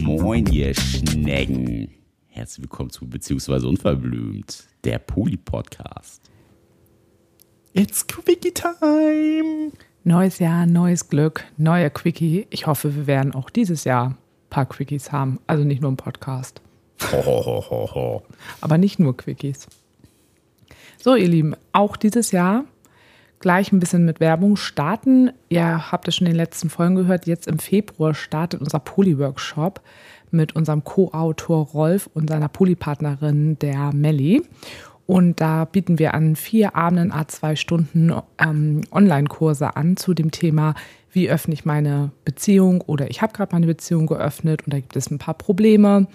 Moin, ihr Schnecken. Herzlich willkommen zu Beziehungsweise Unverblümt, der Poli-Podcast. It's Quickie Time. Neues Jahr, neues Glück, neuer Quickie. Ich hoffe, wir werden auch dieses Jahr ein paar Quickies haben. Also nicht nur im Podcast. Ho, ho, ho, ho, ho. Aber nicht nur Quickies. So, ihr Lieben, auch dieses Jahr gleich ein bisschen mit Werbung starten. Ihr habt es schon in den letzten Folgen gehört. Jetzt im Februar startet unser Poly-Workshop mit unserem Co-Autor Rolf und seiner Polypartnerin der Melli. Und da bieten wir an vier Abenden, a zwei Stunden ähm, Online-Kurse an zu dem Thema, wie öffne ich meine Beziehung oder ich habe gerade meine Beziehung geöffnet und da gibt es ein paar Probleme.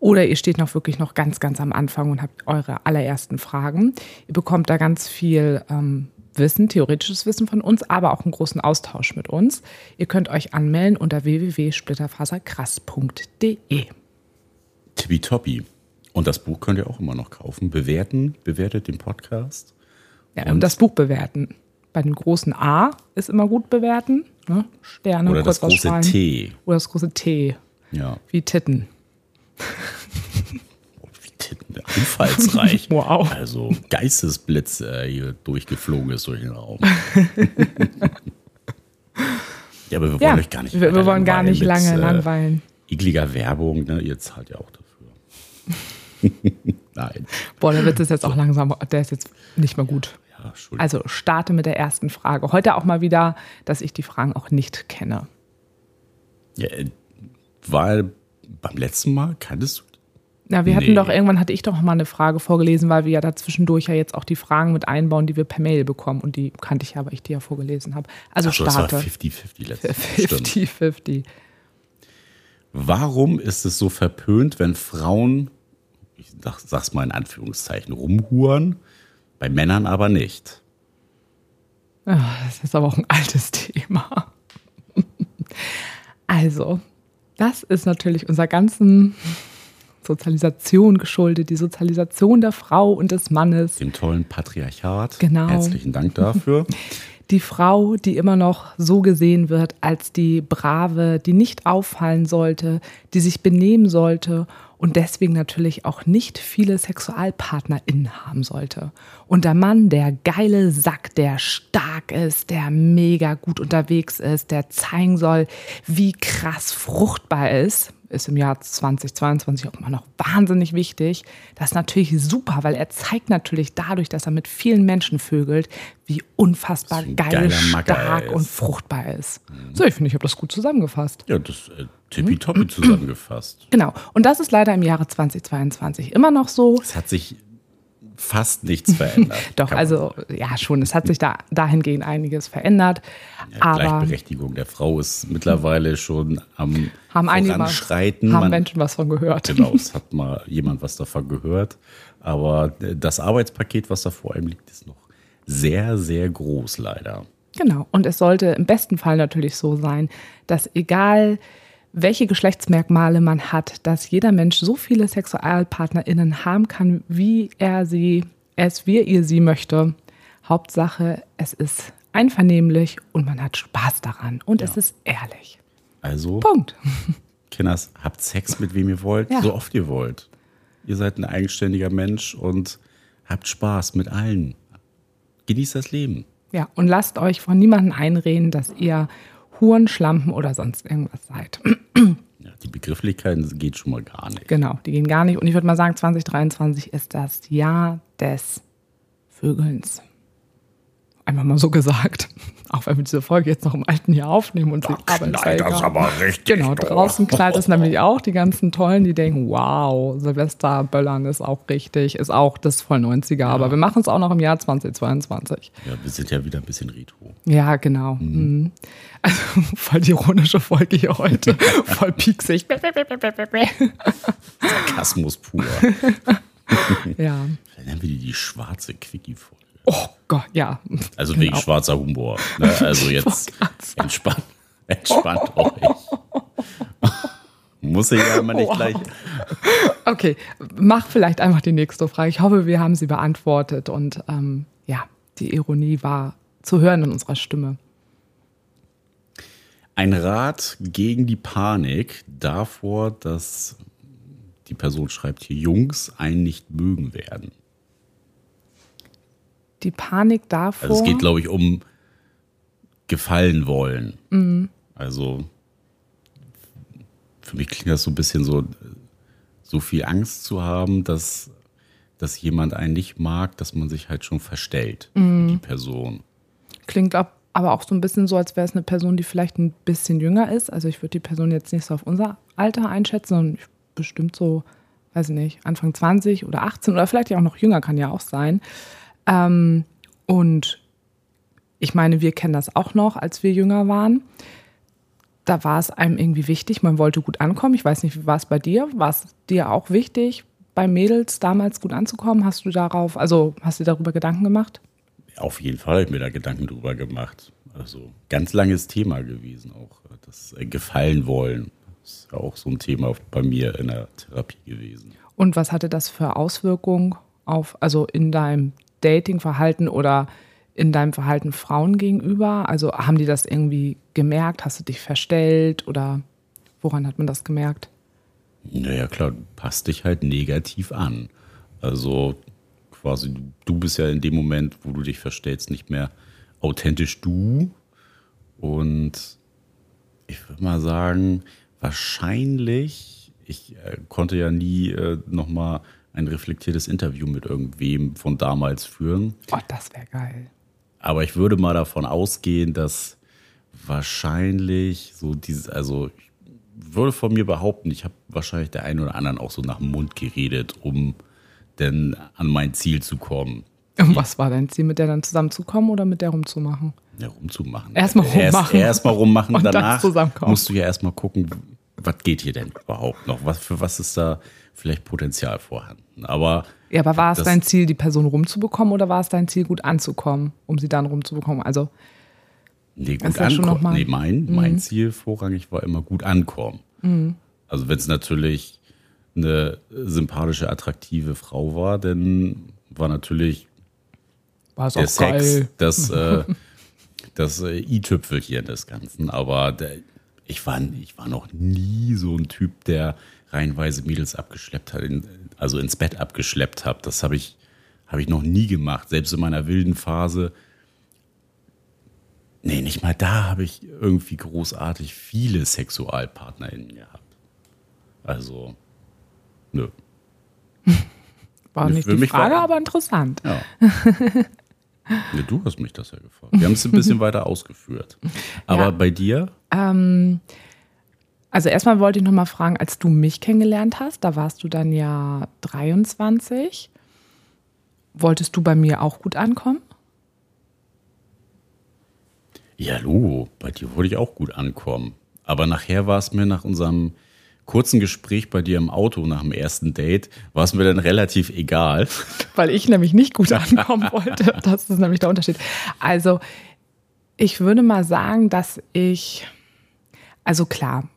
Oder ihr steht noch wirklich noch ganz, ganz am Anfang und habt eure allerersten Fragen. Ihr bekommt da ganz viel ähm, Wissen, theoretisches Wissen von uns, aber auch einen großen Austausch mit uns. Ihr könnt euch anmelden unter www.splitterfaserkrass.de. Tippitoppi. Und das Buch könnt ihr auch immer noch kaufen. Bewerten, bewertet den Podcast. Ja, und das Buch bewerten. Bei dem großen A ist immer gut bewerten. Ne? Sterne, Oder das große. T. Oder das große T, Ja. wie Titten. Einfallsreich. Wow. Also Geistesblitz äh, hier durchgeflogen ist durch den Raum. ja, aber wir wollen Ja, euch gar nicht wir, wir wollen gar nicht mit, lange äh, langweilen. Ekliger Werbung, ne? Ihr zahlt ja auch dafür. Nein. Boah, der Witz ist jetzt auch langsam, der ist jetzt nicht mehr gut. Ja. Also starte mit der ersten Frage. Heute auch mal wieder, dass ich die Fragen auch nicht kenne. Ja, äh, war beim letzten Mal, kanntest du Na, wir Nee. hatten doch, irgendwann hatte ich doch mal eine Frage vorgelesen, weil wir ja dazwischendurch ja jetzt auch die Fragen mit einbauen, die wir per Mail bekommen. Und die kannte ich ja, weil ich die ja vorgelesen habe. Also Ach so, starte. 50-50 letztes Mal. Stimmt. 50-50. Warum ist es so verpönt, wenn Frauen, ich sag, sag's mal in Anführungszeichen, rumhuren, bei Männern aber nicht? Ah, Das ist aber auch ein altes Thema. Also, das ist natürlich unserer ganzen Sozialisation geschuldet, die Sozialisation der Frau und des Mannes. Dem tollen Patriarchat. Genau. Herzlichen Dank dafür. Die Frau, die immer noch so gesehen wird als die Brave, die nicht auffallen sollte, die sich benehmen sollte und deswegen natürlich auch nicht viele SexualpartnerInnen haben sollte. Und der Mann, der geile Sack, der stark ist, der mega gut unterwegs ist, der zeigen soll, wie krass fruchtbar ist, ist im Jahr 2022 auch immer noch wahnsinnig wichtig. Das ist natürlich super, weil er zeigt natürlich dadurch, dass er mit vielen Menschen vögelt, wie unfassbar geil, stark. Mhm. und fruchtbar er ist. So, ich finde, ich habe das gut zusammengefasst. Ja, das äh, tippitoppi zusammengefasst. Genau. Und das ist leider im Jahre 2022 immer noch so. Es hat sich fast nichts verändert. Doch, kann also ja schon, es hat sich da dahingehend einiges verändert. Ja, aber Gleichberechtigung der Frau ist mittlerweile schon am haben einige Voranschreiten. haben Man- Menschen was von gehört. Genau, es hat mal jemand was davon gehört. Aber das Arbeitspaket, was da vor einem liegt, ist noch sehr, sehr groß, leider. Genau. Und es sollte im besten Fall natürlich so sein, dass egal welche Geschlechtsmerkmale man hat, dass jeder Mensch so viele SexualpartnerInnen haben kann, wie er sie, es, wie er ihr sie möchte. Hauptsache, es ist einvernehmlich und man hat Spaß daran und es ist ehrlich. Also, Punkt. Kinders, habt Sex mit wem ihr wollt, Ja. so oft ihr wollt. Ihr seid ein eigenständiger Mensch und habt Spaß mit allen. Genießt das Leben. Ja, und lasst euch von niemandem einreden, dass ihr Huren, Schlampen oder sonst irgendwas seid. Ja, die Begrifflichkeiten geht schon mal gar nicht. Genau, die gehen gar nicht. Und ich würde mal sagen, 2023 ist das Jahr des Vögelns. Einfach mal so gesagt. Auch wenn wir diese Folge jetzt noch im alten Jahr aufnehmen und sie aber ist ja egal. richtig. Genau, draußen knallt es nämlich auch. Die ganzen Tollen, die denken, wow, Silvester Böllern ist auch richtig, ist auch das voll 90er. Aber wir machen es auch noch im Jahr 2022. Ja, wir sind ja wieder ein bisschen retro. Ja, genau. Mhm. Also voll die ironische Folge hier heute. voll pieksig. Sarkasmus pur. ja. Dann nennen wir die die schwarze Quickie-Folge. Oh Gott, ja. Also Genau. wegen schwarzer Humor. Ne? Also jetzt entspannt, entspannt euch. Muss ich ja immer nicht Wow. gleich. Okay, mach vielleicht einfach die nächste Frage. Ich hoffe, wir haben sie beantwortet und ähm, ja, die Ironie war zu hören in unserer Stimme. Ein Rat gegen die Panik davor, dass die Person schreibt hier, Jungs einen nicht mögen werden. Die Panik davor. Also es geht, glaube ich, um gefallen wollen. Mhm. Also für mich klingt das so ein bisschen so, so viel Angst zu haben, dass, dass jemand einen nicht mag, dass man sich halt schon verstellt, mhm. die Person. Klingt ab, aber auch so ein bisschen so, als wäre es eine Person, die vielleicht ein bisschen jünger ist. Also ich würde die Person jetzt nicht so auf unser Alter einschätzen, sondern bestimmt so, weiß ich nicht, Anfang 20 oder 18 oder vielleicht ja auch noch jünger, kann ja auch sein. Ähm, und ich meine, wir kennen das auch noch, als wir jünger waren da war es einem irgendwie wichtig, man wollte gut ankommen. Ich weiß nicht, wie war es bei dir? War es dir auch wichtig, bei Mädels damals gut anzukommen? Hast du darauf, also hast du darüber Gedanken gemacht? Auf jeden Fall habe ich mir da Gedanken drüber gemacht. Also ganz langes Thema gewesen, auch das Gefallen wollen. Das ist ja auch so ein Thema bei mir in der Therapie gewesen. Und was hatte das für Auswirkungen auf, also in deinem Datingverhalten oder in deinem Verhalten Frauen gegenüber? Also haben die das irgendwie gemerkt? Hast du dich verstellt oder woran hat man das gemerkt? Naja, klar, du passt dich halt negativ an. Also quasi, du bist ja in dem Moment, wo du dich verstellst, nicht mehr authentisch du. Und ich würde mal sagen, wahrscheinlich, ich äh, konnte ja nie äh, nochmal ein reflektiertes Interview mit irgendwem von damals führen. Oh, das wäre geil. Aber ich würde mal davon ausgehen, dass wahrscheinlich so dieses, also ich würde von mir behaupten, ich habe wahrscheinlich der einen oder anderen auch so nach dem Mund geredet, um denn an mein Ziel zu kommen. Und was war dein Ziel, mit der dann zusammenzukommen oder mit der rumzumachen? Ja, rumzumachen. Erstmal rummachen. Erstmal erst rummachen, und danach musst du ja erstmal gucken, was geht hier denn überhaupt noch? Was, für was ist da vielleicht Potenzial vorhanden? Aber ja, aber war es dein Ziel, die Person rumzubekommen oder war es dein Ziel, gut anzukommen, um sie dann rumzubekommen? Also. Nee, gut ankommen. Nee, mein, mhm. mein Ziel vorrangig war immer gut ankommen. Mhm. Also, wenn es natürlich eine sympathische, attraktive Frau war, dann war natürlich War's der Sex geil. das, äh, das äh, i-Tüpfelchen des Ganzen. Aber der, ich, war, ich war noch nie so ein Typ, der reihenweise Mädels abgeschleppt hat, in, also ins Bett abgeschleppt habe. Das habe ich, hab ich noch nie gemacht. Selbst in meiner wilden Phase. Nee, nicht mal da habe ich irgendwie großartig viele SexualpartnerInnen gehabt. Also, nö. War nicht die Frage, war, aber interessant. Ja. ja. du hast mich das ja gefragt. Wir haben es ein bisschen weiter ausgeführt. Aber ja. bei dir? Ähm, also erstmal wollte ich noch mal fragen, als du mich kennengelernt hast, da warst du dann ja 23. Wolltest du bei mir auch gut ankommen? Ja, Lu, bei dir wollte ich auch gut ankommen. Aber nachher war es mir nach unserem kurzen Gespräch bei dir im Auto nach dem ersten Date, war es mir dann relativ egal. Weil ich nämlich nicht gut ankommen wollte. Das ist nämlich der Unterschied. Also, ich würde mal sagen, dass ich, also klar,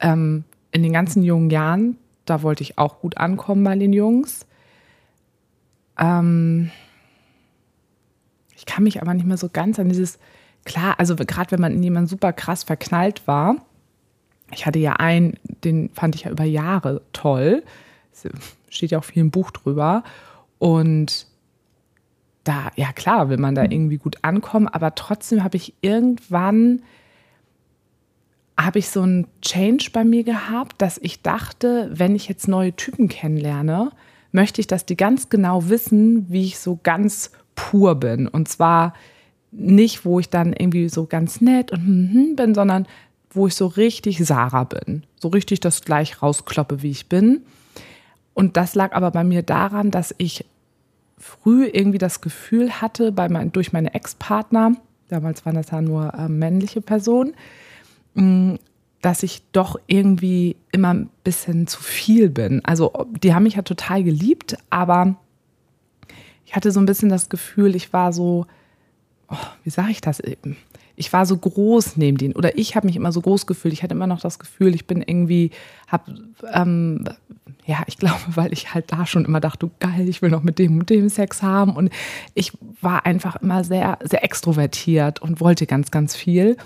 ähm, in den ganzen jungen Jahren, da wollte ich auch gut ankommen bei den Jungs. Ähm, ich kann mich aber nicht mehr so ganz an dieses, klar, also gerade wenn man in jemanden super krass verknallt war, ich hatte ja einen, den fand ich ja über Jahre toll. Steht ja auch viel im Buch drüber. Und da, ja klar, will man da irgendwie gut ankommen, aber trotzdem habe ich irgendwann habe ich so einen Change bei mir gehabt, dass ich dachte, wenn ich jetzt neue Typen kennenlerne, möchte ich, dass die ganz genau wissen, wie ich so ganz pur bin. Und zwar nicht, wo ich dann irgendwie so ganz nett und hm, hm bin, sondern wo ich so richtig Sarah bin. So richtig das gleich rauskloppe, wie ich bin. Und das lag aber bei mir daran, dass ich früh irgendwie das Gefühl hatte, bei mein, durch meine Ex-Partner, damals waren das ja nur äh, männliche Personen, dass ich doch irgendwie immer ein bisschen zu viel bin. Also die haben mich ja total geliebt, aber ich hatte so ein bisschen das Gefühl, ich war so, oh, wie sage ich das eben? Ich war so groß neben denen oder ich habe mich immer so groß gefühlt. Ich hatte immer noch das Gefühl, ich bin irgendwie, habe, ähm, ja, ich glaube, weil ich halt da schon immer dachte, geil, ich will noch mit dem und dem Sex haben und ich war einfach immer sehr, sehr extrovertiert und wollte ganz, ganz viel.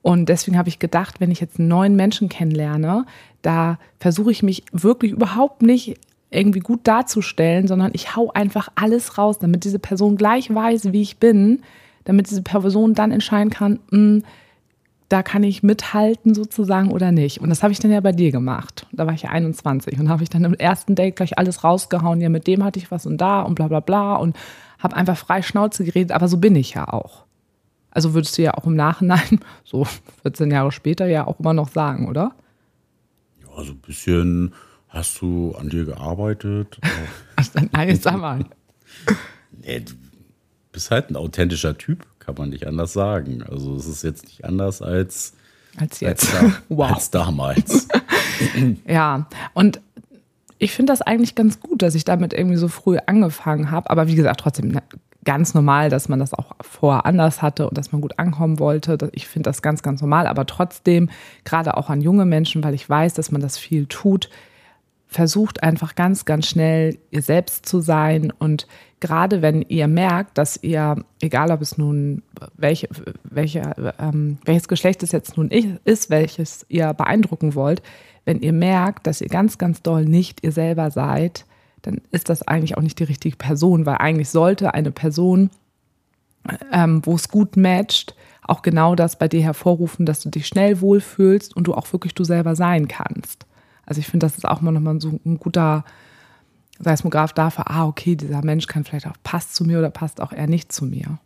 Und deswegen habe ich gedacht, wenn ich jetzt einen neuen Menschen kennenlerne, da versuche ich mich wirklich überhaupt nicht irgendwie gut darzustellen, sondern ich hau einfach alles raus, damit diese Person gleich weiß, wie ich bin, damit diese Person dann entscheiden kann, mh, hm, da kann ich mithalten sozusagen oder nicht. Und das habe ich dann ja bei dir gemacht. Da war ich ja 21 und habe ich dann im ersten Date gleich alles rausgehauen. Ja, mit dem hatte ich was und da und bla bla bla und habe einfach frei Schnauze geredet. Aber so bin ich ja auch. Also würdest du ja auch im Nachhinein, so 14 Jahre später, ja auch immer noch sagen, oder? Ja, so ein bisschen hast du an dir gearbeitet. Nein, jetzt sag mal. Nee, bist halt ein authentischer Typ, kann man nicht anders sagen. Also es ist jetzt nicht anders als, als jetzt. Als, wow. als damals. ja, und ich finde das eigentlich ganz gut, dass ich damit irgendwie so früh angefangen habe. Aber wie gesagt, trotzdem ne, ganz normal, dass man das auch vorher anders hatte und dass man gut ankommen wollte. Ich finde das ganz, ganz normal. Aber trotzdem, gerade auch an junge Menschen, weil ich weiß, dass man das viel tut, versucht einfach ganz, ganz schnell ihr selbst zu sein. Und gerade wenn ihr merkt, dass ihr, egal ob es nun welche, welche, ähm, welches Geschlecht es jetzt nun ist, welches ihr beeindrucken wollt, wenn ihr merkt, dass ihr ganz, ganz doll nicht ihr selber seid, dann ist das eigentlich auch nicht die richtige Person, weil eigentlich sollte eine Person, ähm, wo es gut matcht, auch genau das bei dir hervorrufen, dass du dich schnell wohlfühlst und du auch wirklich du selber sein kannst. Also ich finde, das ist auch mal nochmal so ein guter Seismograph dafür, ah, okay, dieser Mensch kann vielleicht auch passt zu mir oder passt auch eher nicht zu mir.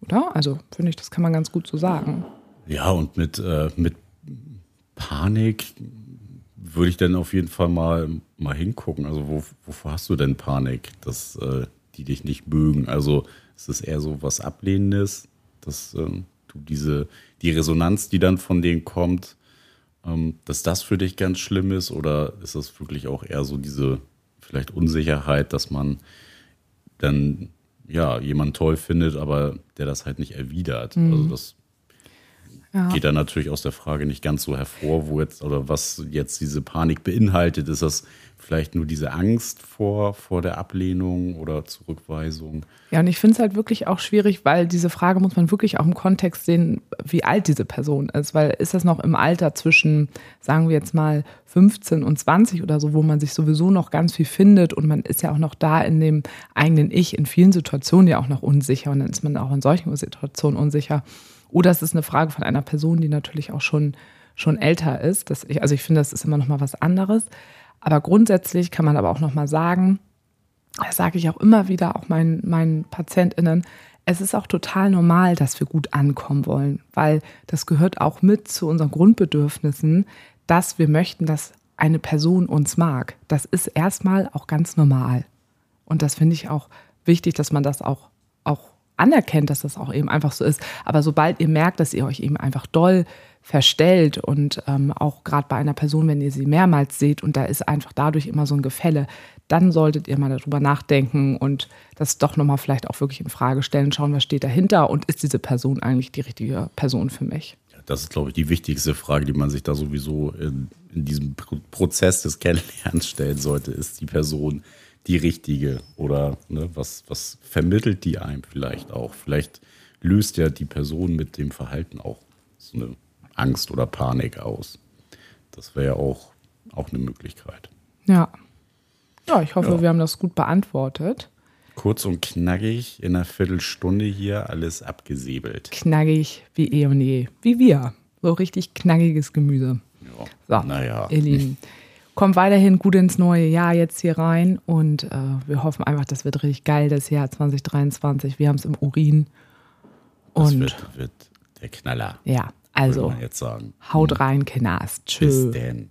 Oder? Also finde ich, das kann man ganz gut so sagen. Ja, und mit, äh, mit Panik würde ich dann auf jeden Fall mal, mal hingucken. Also wo, wovor hast du denn Panik, dass äh, die dich nicht mögen? Also ist es eher so was Ablehnendes, dass äh, du diese, die Resonanz, die dann von denen kommt, dass das für dich ganz schlimm ist? Oder ist das wirklich auch eher so diese vielleicht Unsicherheit, dass man dann ja jemanden toll findet, aber der das halt nicht erwidert? Mhm. Also das ja. geht dann natürlich aus der Frage nicht ganz so hervor, wo jetzt oder was jetzt diese Panik beinhaltet. Ist das vielleicht nur diese Angst vor, vor der Ablehnung oder Zurückweisung? Ja, und ich finde es halt wirklich auch schwierig, weil diese Frage muss man wirklich auch im Kontext sehen, wie alt diese Person ist. Weil ist das noch im Alter zwischen, sagen wir jetzt mal, 15 und 20 oder so, wo man sich sowieso noch ganz viel findet und man ist ja auch noch da in dem eigenen Ich, in vielen Situationen ja auch noch unsicher und dann ist man auch in solchen Situationen unsicher. Oder es ist eine Frage von einer Person, die natürlich auch schon, schon älter ist. Das also ich finde, das ist immer noch mal was anderes. Aber grundsätzlich kann man aber auch noch mal sagen, das sage ich auch immer wieder, auch meinen, meinen PatientInnen, es ist auch total normal, dass wir gut ankommen wollen, weil das gehört auch mit zu unseren Grundbedürfnissen, dass wir möchten, dass eine Person uns mag. Das ist erstmal auch ganz normal. Und das finde ich auch wichtig, dass man das auch anerkennt, dass das auch eben einfach so ist. Aber sobald ihr merkt, dass ihr euch eben einfach doll verstellt und ähm, auch gerade bei einer Person, wenn ihr sie mehrmals seht und da ist einfach dadurch immer so ein Gefälle, dann solltet ihr mal darüber nachdenken und das doch nochmal vielleicht auch wirklich in Frage stellen, schauen, was steht dahinter und ist diese Person eigentlich die richtige Person für mich? Das ist, glaube ich, die wichtigste Frage, die man sich da sowieso in, in diesem Prozess des Kennenlernens stellen sollte. Ist die Person die richtige? Oder ne, was, was vermittelt die einem vielleicht auch? Vielleicht löst ja die Person mit dem Verhalten auch so eine Angst oder Panik aus. Das wäre ja auch, auch eine Möglichkeit. Ja. Ja, ich hoffe, ja. wir haben das gut beantwortet. Kurz und knackig in einer Viertelstunde hier alles abgesäbelt. Knackig wie eh und je. Wie wir. So richtig knackiges Gemüse. Ja. So, naja. Ihr Lieben kommt weiterhin gut ins neue Jahr jetzt hier rein und äh, wir hoffen einfach, das wird richtig geil, das Jahr 2023. Wir haben es im Urin. Und das wird, wird der Knaller. Ja, also man jetzt sagen. haut rein, Kinas. Tschüss. Bis denn.